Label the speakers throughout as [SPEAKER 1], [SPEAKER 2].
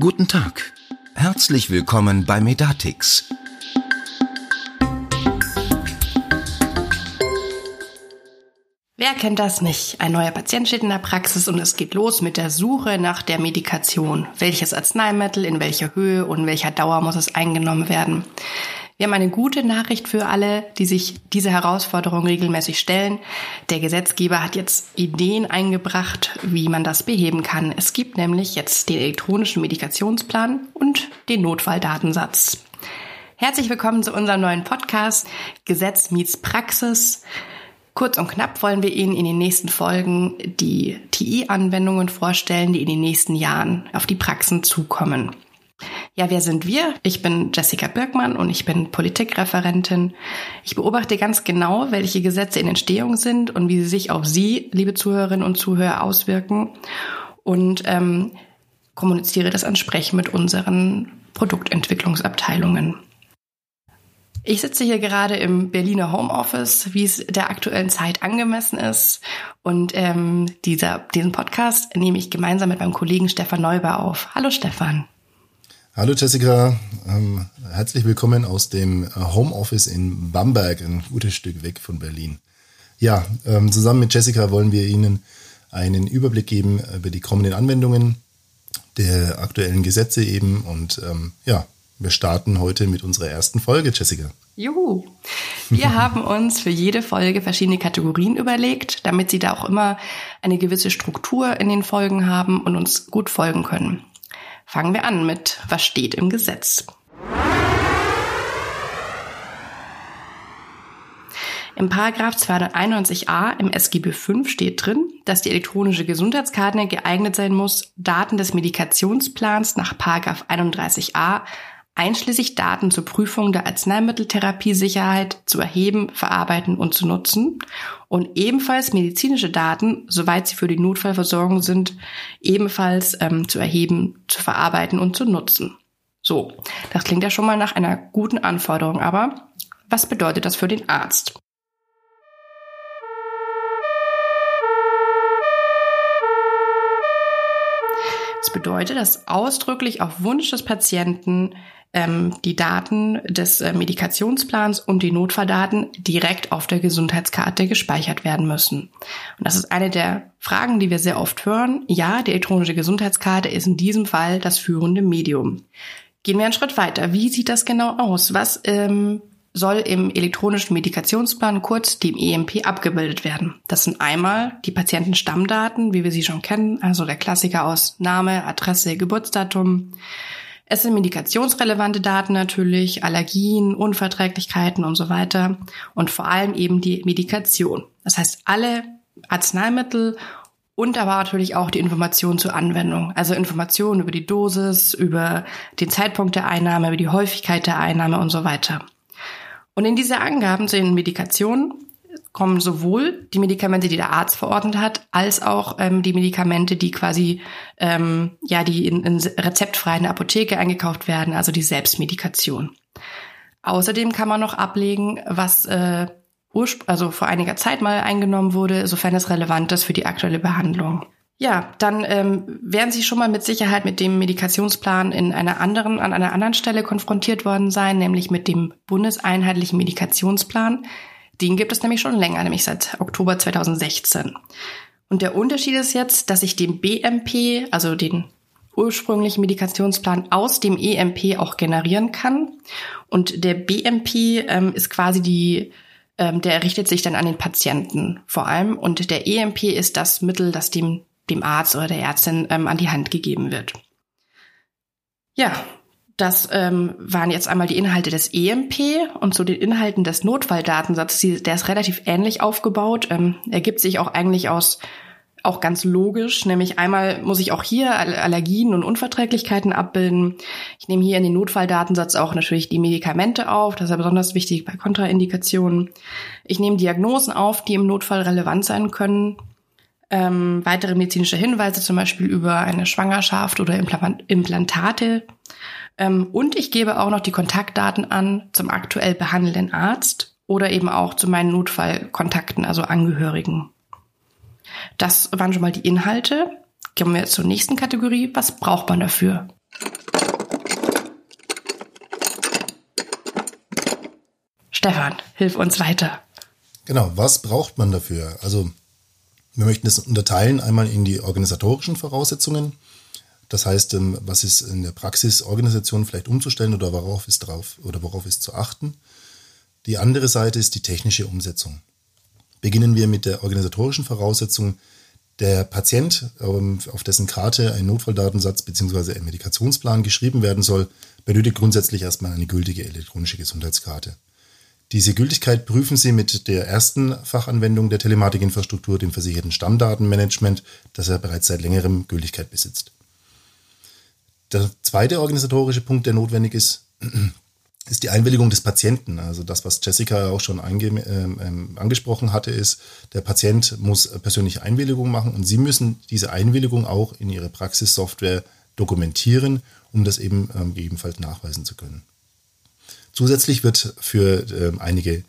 [SPEAKER 1] Guten Tag. Herzlich willkommen bei Medatix.
[SPEAKER 2] Wer kennt das nicht? Ein neuer Patient steht in der Praxis und es geht los mit der Suche nach der Medikation. Welches Arzneimittel, in welcher Höhe und welcher Dauer muss es eingenommen werden? Wir haben eine gute Nachricht für alle, die sich diese Herausforderung regelmäßig stellen. Der Gesetzgeber hat jetzt Ideen eingebracht, wie man das beheben kann. Es gibt nämlich jetzt den elektronischen Medikationsplan und den Notfalldatensatz. Herzlich willkommen zu unserem neuen Podcast Gesetz meets Praxis. Kurz und knapp wollen wir Ihnen in den nächsten Folgen die TI-Anwendungen vorstellen, die in den nächsten Jahren auf die Praxen zukommen. Ja, wer sind wir? Ich bin Jessica Birkmann und ich bin Politikreferentin. Ich beobachte ganz genau, welche Gesetze in Entstehung sind und wie sie sich auf Sie, liebe Zuhörerinnen und Zuhörer, auswirken und ähm, kommuniziere das entsprechend mit unseren Produktentwicklungsabteilungen. Ich sitze hier gerade im Berliner Homeoffice, wie es der aktuellen Zeit angemessen ist. Und ähm, dieser, diesen Podcast nehme ich gemeinsam mit meinem Kollegen Stefan Neuber auf. Hallo Stefan.
[SPEAKER 3] Hallo Jessica, ähm, herzlich willkommen aus dem äh, Homeoffice in Bamberg, ein gutes Stück weg von Berlin. Ja, ähm, zusammen mit Jessica wollen wir Ihnen einen Überblick geben über die kommenden Anwendungen der aktuellen Gesetze eben. Und ähm, ja, wir starten heute mit unserer ersten Folge, Jessica.
[SPEAKER 2] Juhu! Wir haben uns für jede Folge verschiedene Kategorien überlegt, damit Sie da auch immer eine gewisse Struktur in den Folgen haben und uns gut folgen können. Fangen wir an mit, was steht im Gesetz? Im Paragraph 291a im SGB V steht drin, dass die elektronische Gesundheitskarte geeignet sein muss, Daten des Medikationsplans nach Paragraph 31a einschließlich Daten zur Prüfung der Arzneimitteltherapiesicherheit zu erheben, verarbeiten und zu nutzen und ebenfalls medizinische Daten, soweit sie für die Notfallversorgung sind, ebenfalls ähm, zu erheben, zu verarbeiten und zu nutzen. So, das klingt ja schon mal nach einer guten Anforderung, aber was bedeutet das für den Arzt? Bedeutet, dass ausdrücklich auf Wunsch des Patienten ähm, die Daten des äh, Medikationsplans und die Notfalldaten direkt auf der Gesundheitskarte gespeichert werden müssen. Und das ist eine der Fragen, die wir sehr oft hören. Ja, die elektronische Gesundheitskarte ist in diesem Fall das führende Medium. Gehen wir einen Schritt weiter. Wie sieht das genau aus? Was ähm, soll im elektronischen Medikationsplan, kurz dem EMP, abgebildet werden. Das sind einmal die Patientenstammdaten, wie wir sie schon kennen, also der Klassiker aus Name, Adresse, Geburtsdatum. Es sind medikationsrelevante Daten natürlich, Allergien, Unverträglichkeiten und so weiter und vor allem eben die Medikation. Das heißt, alle Arzneimittel und aber natürlich auch die Informationen zur Anwendung. Also Informationen über die Dosis, über den Zeitpunkt der Einnahme, über die Häufigkeit der Einnahme und so weiter. Und in diese Angaben zu den Medikationen kommen sowohl die Medikamente, die der Arzt verordnet hat, als auch ähm, die Medikamente, die quasi ähm, ja die in, in rezeptfreien Apotheke eingekauft werden, also die Selbstmedikation. Außerdem kann man noch ablegen, was äh, also vor einiger Zeit mal eingenommen wurde, sofern es relevant ist für die aktuelle Behandlung. Ja, dann ähm, werden Sie schon mal mit Sicherheit mit dem Medikationsplan in einer anderen, an einer anderen Stelle konfrontiert worden sein, nämlich mit dem bundeseinheitlichen Medikationsplan, den gibt es nämlich schon länger, nämlich seit Oktober 2016. Und der Unterschied ist jetzt, dass ich den BMP, also den ursprünglichen Medikationsplan aus dem EMP auch generieren kann. Und der BMP ähm, ist quasi die, ähm, der richtet sich dann an den Patienten vor allem. Und der EMP ist das Mittel, das dem, dem Arzt oder der Ärztin ähm, an die Hand gegeben wird. Ja, das ähm, waren jetzt einmal die Inhalte des EMP und zu den Inhalten des Notfalldatensatzes. Der ist relativ ähnlich aufgebaut, ähm, ergibt sich auch eigentlich aus auch ganz logisch, nämlich einmal muss ich auch hier Allergien und Unverträglichkeiten abbilden. Ich nehme hier in den Notfalldatensatz auch natürlich die Medikamente auf, das ist ja besonders wichtig bei Kontraindikationen. Ich nehme Diagnosen auf, die im Notfall relevant sein können ähm, weitere medizinische Hinweise, zum Beispiel über eine Schwangerschaft oder Implantate. Ähm, und ich gebe auch noch die Kontaktdaten an zum aktuell behandelnden Arzt oder eben auch zu meinen Notfallkontakten, also Angehörigen. Das waren schon mal die Inhalte. Kommen wir jetzt zur nächsten Kategorie. Was braucht man dafür? Stefan, hilf uns weiter.
[SPEAKER 3] Genau, was braucht man dafür? Also wir möchten es unterteilen einmal in die organisatorischen Voraussetzungen. Das heißt, ähm, was ist in der Praxis Organisation vielleicht umzustellen oder worauf ist drauf oder worauf ist zu achten. Die andere Seite ist die technische Umsetzung. Beginnen wir mit der organisatorischen Voraussetzung. Der Patient, ähm, auf dessen Karte ein Notfalldatensatz bzw. ein Medikationsplan geschrieben werden soll, benötigt grundsätzlich erstmal eine gültige elektronische Gesundheitskarte. Diese Gültigkeit prüfen Sie mit der ersten Fachanwendung der Telematikinfrastruktur, dem versicherten Stammdatenmanagement, das er bereits seit längerem Gültigkeit besitzt. Der zweite organisatorische Punkt, der notwendig ist, ist die Einwilligung des Patienten. Also das, was Jessica auch schon ähm, ähm, angesprochen hatte, ist, der Patient muss persönliche Einwilligung machen und Sie müssen diese Einwilligung auch in Ihre Praxissoftware dokumentieren, um das eben ähm, gegebenenfalls nachweisen zu können. Zusätzlich wird für ähm, einige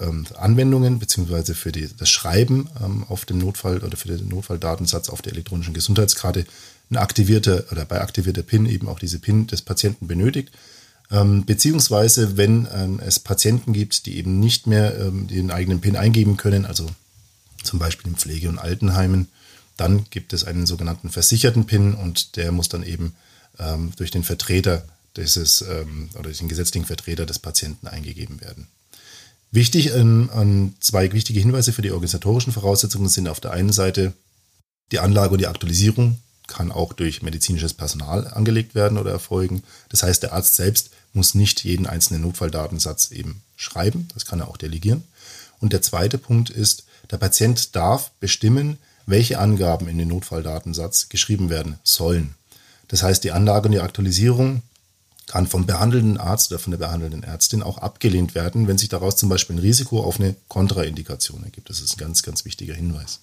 [SPEAKER 3] ähm, Anwendungen beziehungsweise für die, das Schreiben ähm, auf dem Notfall oder für den Notfalldatensatz auf der elektronischen Gesundheitskarte ein aktivierter oder bei aktivierter PIN eben auch diese PIN des Patienten benötigt. Ähm, beziehungsweise wenn ähm, es Patienten gibt, die eben nicht mehr ähm, den eigenen PIN eingeben können, also zum Beispiel in Pflege- und Altenheimen, dann gibt es einen sogenannten versicherten PIN und der muss dann eben durch den Vertreter dieses ähm, oder den gesetzlichen Vertreter des Patienten eingegeben werden. Wichtig an, an zwei wichtige Hinweise für die organisatorischen Voraussetzungen sind auf der einen Seite die Anlage und die Aktualisierung kann auch durch medizinisches Personal angelegt werden oder erfolgen. Das heißt, der Arzt selbst muss nicht jeden einzelnen Notfalldatensatz eben schreiben. Das kann er auch delegieren. Und der zweite Punkt ist, der Patient darf bestimmen, welche Angaben in den Notfalldatensatz geschrieben werden sollen. Das heißt, die Anlage und die Aktualisierung kann vom behandelnden Arzt oder von der behandelnden Ärztin auch abgelehnt werden, wenn sich daraus zum Beispiel ein Risiko auf eine Kontraindikation ergibt. Das ist ein ganz, ganz wichtiger Hinweis.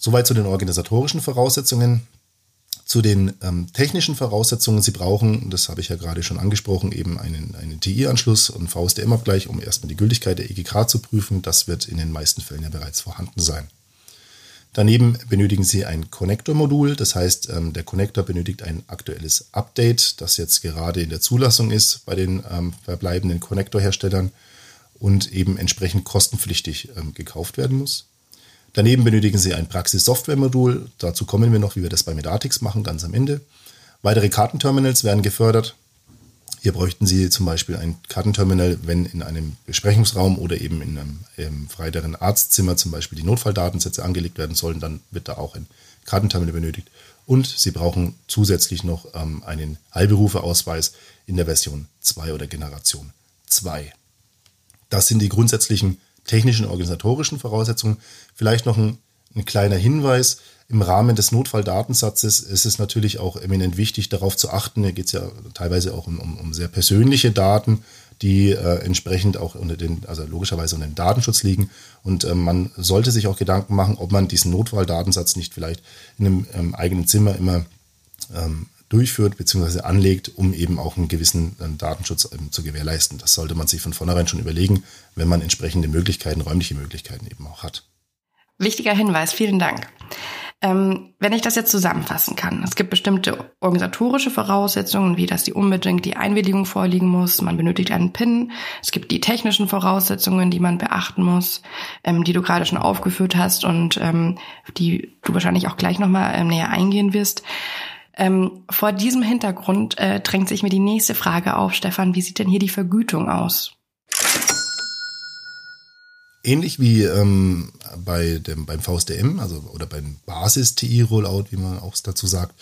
[SPEAKER 3] Soweit zu den organisatorischen Voraussetzungen. Zu den ähm, technischen Voraussetzungen. Sie brauchen, das habe ich ja gerade schon angesprochen, eben einen, einen TI-Anschluss und VSDM-Abgleich, um erstmal die Gültigkeit der EGK zu prüfen. Das wird in den meisten Fällen ja bereits vorhanden sein. Daneben benötigen Sie ein Connector-Modul, das heißt, ähm, der Connector benötigt ein aktuelles Update, das jetzt gerade in der Zulassung ist bei den ähm, verbleibenden Connector-Herstellern und eben entsprechend kostenpflichtig ähm, gekauft werden muss. Daneben benötigen Sie ein Praxis-Software-Modul. Dazu kommen wir noch, wie wir das bei Medatix machen, ganz am Ende. Weitere Kartenterminals werden gefördert. Hier bräuchten Sie zum Beispiel ein Kartenterminal, wenn in einem Besprechungsraum oder eben in einem, einem freiteren Arztzimmer zum Beispiel die Notfalldatensätze angelegt werden sollen, dann wird da auch ein Kartenterminal benötigt. Und Sie brauchen zusätzlich noch ähm, einen Heilberufeausweis in der Version 2 oder Generation 2. Das sind die grundsätzlichen technischen, organisatorischen Voraussetzungen. Vielleicht noch ein, ein kleiner Hinweis. Im Rahmen des Notfalldatensatzes ist es natürlich auch eminent wichtig, darauf zu achten, hier geht es ja teilweise auch um, um, um sehr persönliche Daten, die äh, entsprechend auch unter den, also logischerweise unter den Datenschutz liegen. Und äh, man sollte sich auch Gedanken machen, ob man diesen Notfalldatensatz nicht vielleicht in einem ähm, eigenen Zimmer immer ähm, durchführt bzw. anlegt, um eben auch einen gewissen äh, Datenschutz ähm, zu gewährleisten. Das sollte man sich von vornherein schon überlegen, wenn man entsprechende Möglichkeiten, räumliche Möglichkeiten eben auch hat.
[SPEAKER 2] Wichtiger Hinweis, vielen Dank. Ähm, wenn ich das jetzt zusammenfassen kann, es gibt bestimmte organisatorische Voraussetzungen, wie dass die unbedingt die Einwilligung vorliegen muss, man benötigt einen PIN, es gibt die technischen Voraussetzungen, die man beachten muss, ähm, die du gerade schon aufgeführt hast und ähm, die du wahrscheinlich auch gleich nochmal näher eingehen wirst. Vor diesem Hintergrund äh, drängt sich mir die nächste Frage auf, Stefan. Wie sieht denn hier die Vergütung aus?
[SPEAKER 3] Ähnlich wie ähm, bei dem, beim VSDM, also oder beim Basis-TI-Rollout, wie man auch dazu sagt,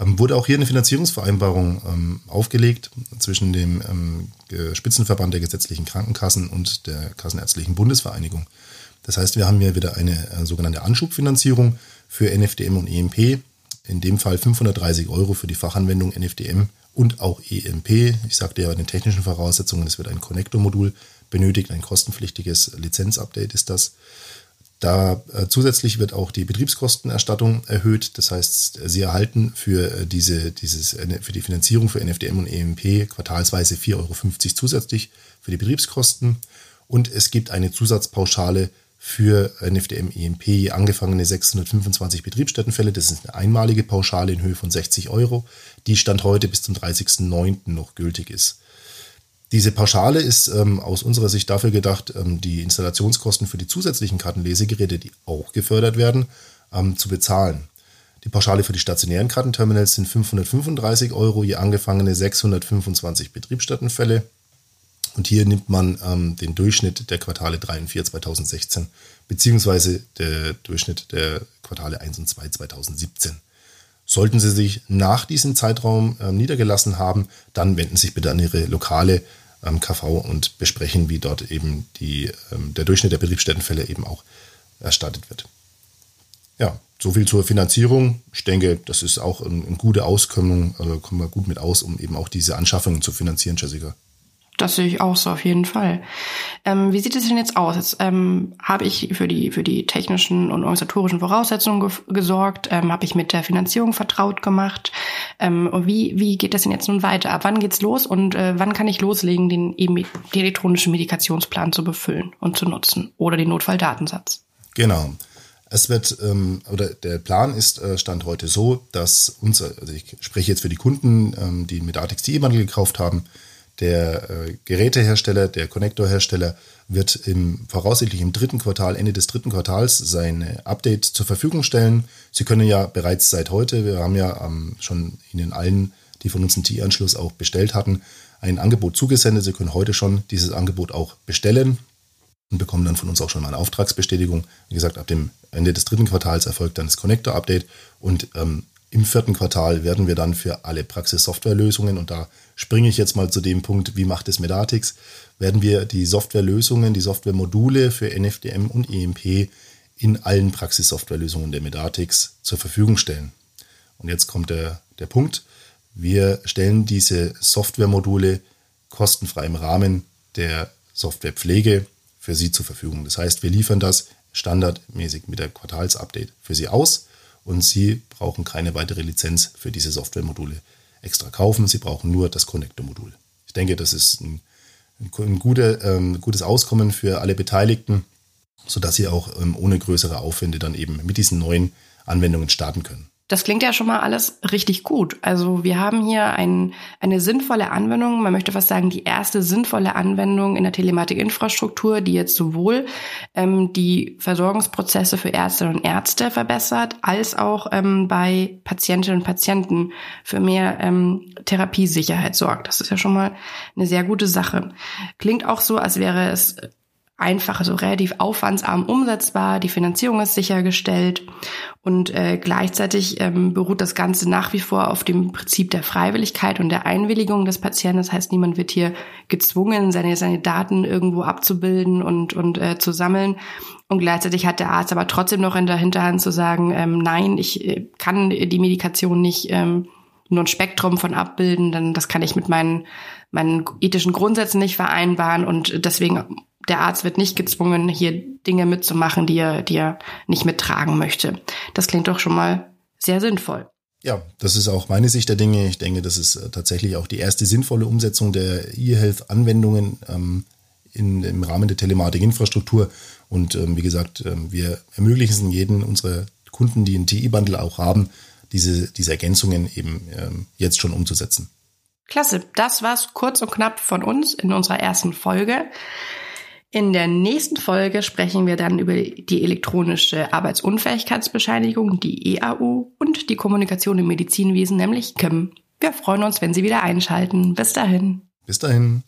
[SPEAKER 3] ähm, wurde auch hier eine Finanzierungsvereinbarung ähm, aufgelegt zwischen dem ähm, Spitzenverband der gesetzlichen Krankenkassen und der Kassenärztlichen Bundesvereinigung. Das heißt, wir haben hier wieder eine äh, sogenannte Anschubfinanzierung für NFDM und EMP in dem Fall 530 Euro für die Fachanwendung NFDM und auch EMP. Ich sagte ja bei den technischen Voraussetzungen, es wird ein Connector-Modul benötigt, ein kostenpflichtiges Lizenzupdate ist das. Da äh, zusätzlich wird auch die Betriebskostenerstattung erhöht. Das heißt, Sie erhalten für äh, diese, dieses, für die Finanzierung für NFDM und EMP quartalsweise 4,50 Euro zusätzlich für die Betriebskosten. Und es gibt eine Zusatzpauschale für NFDM EMP angefangene 625 Betriebsstättenfälle. Das ist eine einmalige Pauschale in Höhe von 60 Euro, die Stand heute bis zum 30.09. noch gültig ist. Diese Pauschale ist ähm, aus unserer Sicht dafür gedacht, ähm, die Installationskosten für die zusätzlichen Kartenlesegeräte, die auch gefördert werden, ähm, zu bezahlen. Die Pauschale für die stationären Kartenterminals sind 535 Euro, je angefangene 625 Betriebsstättenfälle. Und hier nimmt man ähm, den Durchschnitt der Quartale 3 und 4 2016, beziehungsweise der Durchschnitt der Quartale 1 und 2 2017. Sollten Sie sich nach diesem Zeitraum ähm, niedergelassen haben, dann wenden Sie sich bitte an Ihre lokale ähm, KV und besprechen, wie dort eben die, ähm, der Durchschnitt der Betriebsstättenfälle eben auch erstattet wird. Ja, so viel zur Finanzierung. Ich denke, das ist auch eine, eine gute Auskömmung, also kommen wir gut mit aus, um eben auch diese Anschaffungen zu finanzieren, Jessica.
[SPEAKER 2] Das sehe ich auch so auf jeden Fall. Ähm, wie sieht es denn jetzt aus? Jetzt ähm, habe ich für die für die technischen und organisatorischen Voraussetzungen ge gesorgt, ähm, habe ich mit der Finanzierung vertraut gemacht. Ähm, und wie wie geht das denn jetzt nun weiter? Ab wann geht's los und äh, wann kann ich loslegen, den, den elektronischen Medikationsplan zu befüllen und zu nutzen oder den Notfalldatensatz?
[SPEAKER 3] Genau. Es wird, ähm, oder der Plan ist, äh, stand heute so, dass unser, also ich spreche jetzt für die Kunden, ähm, die mit Artix die E-Bundle gekauft haben, der äh, Gerätehersteller, der Konnektorhersteller wird im voraussichtlich im dritten Quartal, Ende des dritten Quartals, sein Update zur Verfügung stellen. Sie können ja bereits seit heute, wir haben ja ähm, schon Ihnen allen, die von uns einen TI-Anschluss auch bestellt hatten, ein Angebot zugesendet. Sie können heute schon dieses Angebot auch bestellen und bekommen dann von uns auch schon mal eine Auftragsbestätigung. Wie gesagt, ab dem Ende des dritten Quartals erfolgt dann das Connector-Update und ähm, im vierten Quartal werden wir dann für alle Praxis-Software-Lösungen, und da springe ich jetzt mal zu dem Punkt, wie macht es Medatix, werden wir die Softwarelösungen, die Softwaremodule für NFDM und EMP in allen Praxissoftwarelösungen der Medatix zur Verfügung stellen. Und jetzt kommt der, der Punkt. Wir stellen diese Softwaremodule kostenfrei im Rahmen der Softwarepflege für Sie zur Verfügung. Das heißt, wir liefern das standardmäßig mit der Quartalsupdate für Sie aus und Sie brauchen keine weitere Lizenz für diese Softwaremodule extra kaufen. Sie brauchen nur das Connector-Modul. Ich denke, das ist ein, ein gute, ähm, gutes Auskommen für alle Beteiligten, sodass Sie auch ähm, ohne größere Aufwände dann eben mit diesen neuen Anwendungen starten können.
[SPEAKER 2] Das klingt ja schon mal alles richtig gut. Also wir haben hier ein, eine sinnvolle Anwendung, man möchte fast sagen, die erste sinnvolle Anwendung in der Telematikinfrastruktur, die jetzt sowohl ähm, die Versorgungsprozesse für Ärztinnen und Ärzte verbessert, als auch ähm, bei Patientinnen und Patienten für mehr ähm, Therapiesicherheit sorgt. Das ist ja schon mal eine sehr gute Sache. Klingt auch so, als wäre es einfach, also relativ aufwandsarm umsetzbar. Die Finanzierung ist sichergestellt und äh, gleichzeitig ähm, beruht das Ganze nach wie vor auf dem Prinzip der Freiwilligkeit und der Einwilligung des Patienten. Das heißt, niemand wird hier gezwungen, seine, seine Daten irgendwo abzubilden und, und äh, zu sammeln. Und gleichzeitig hat der Arzt aber trotzdem noch in der Hinterhand zu sagen, ähm, nein, ich äh, kann die Medikation nicht ähm, nur ein Spektrum von abbilden, dann das kann ich mit meinen, meinen ethischen Grundsätzen nicht vereinbaren und deswegen der Arzt wird nicht gezwungen, hier Dinge mitzumachen, die er, die er nicht mittragen möchte. Das klingt doch schon mal sehr sinnvoll.
[SPEAKER 3] Ja, das ist auch meine Sicht der Dinge. Ich denke, das ist äh, tatsächlich auch die erste sinnvolle Umsetzung der E-Health-Anwendungen ähm, in, im Rahmen der Telematikinfrastruktur. Und ähm, wie gesagt, ähm, wir ermöglichen es jeden unserer Kunden, die einen TI-Bundle auch haben, diese, diese Ergänzungen eben ähm, jetzt schon umzusetzen.
[SPEAKER 2] Klasse, das war's kurz und knapp von uns in unserer ersten Folge. In der nächsten Folge sprechen wir dann über die elektronische Arbeitsunfähigkeitsbescheinigung, die EAU und die Kommunikation im Medizinwesen, nämlich KIM. Wir freuen uns, wenn Sie wieder einschalten. Bis dahin.
[SPEAKER 3] Bis dahin.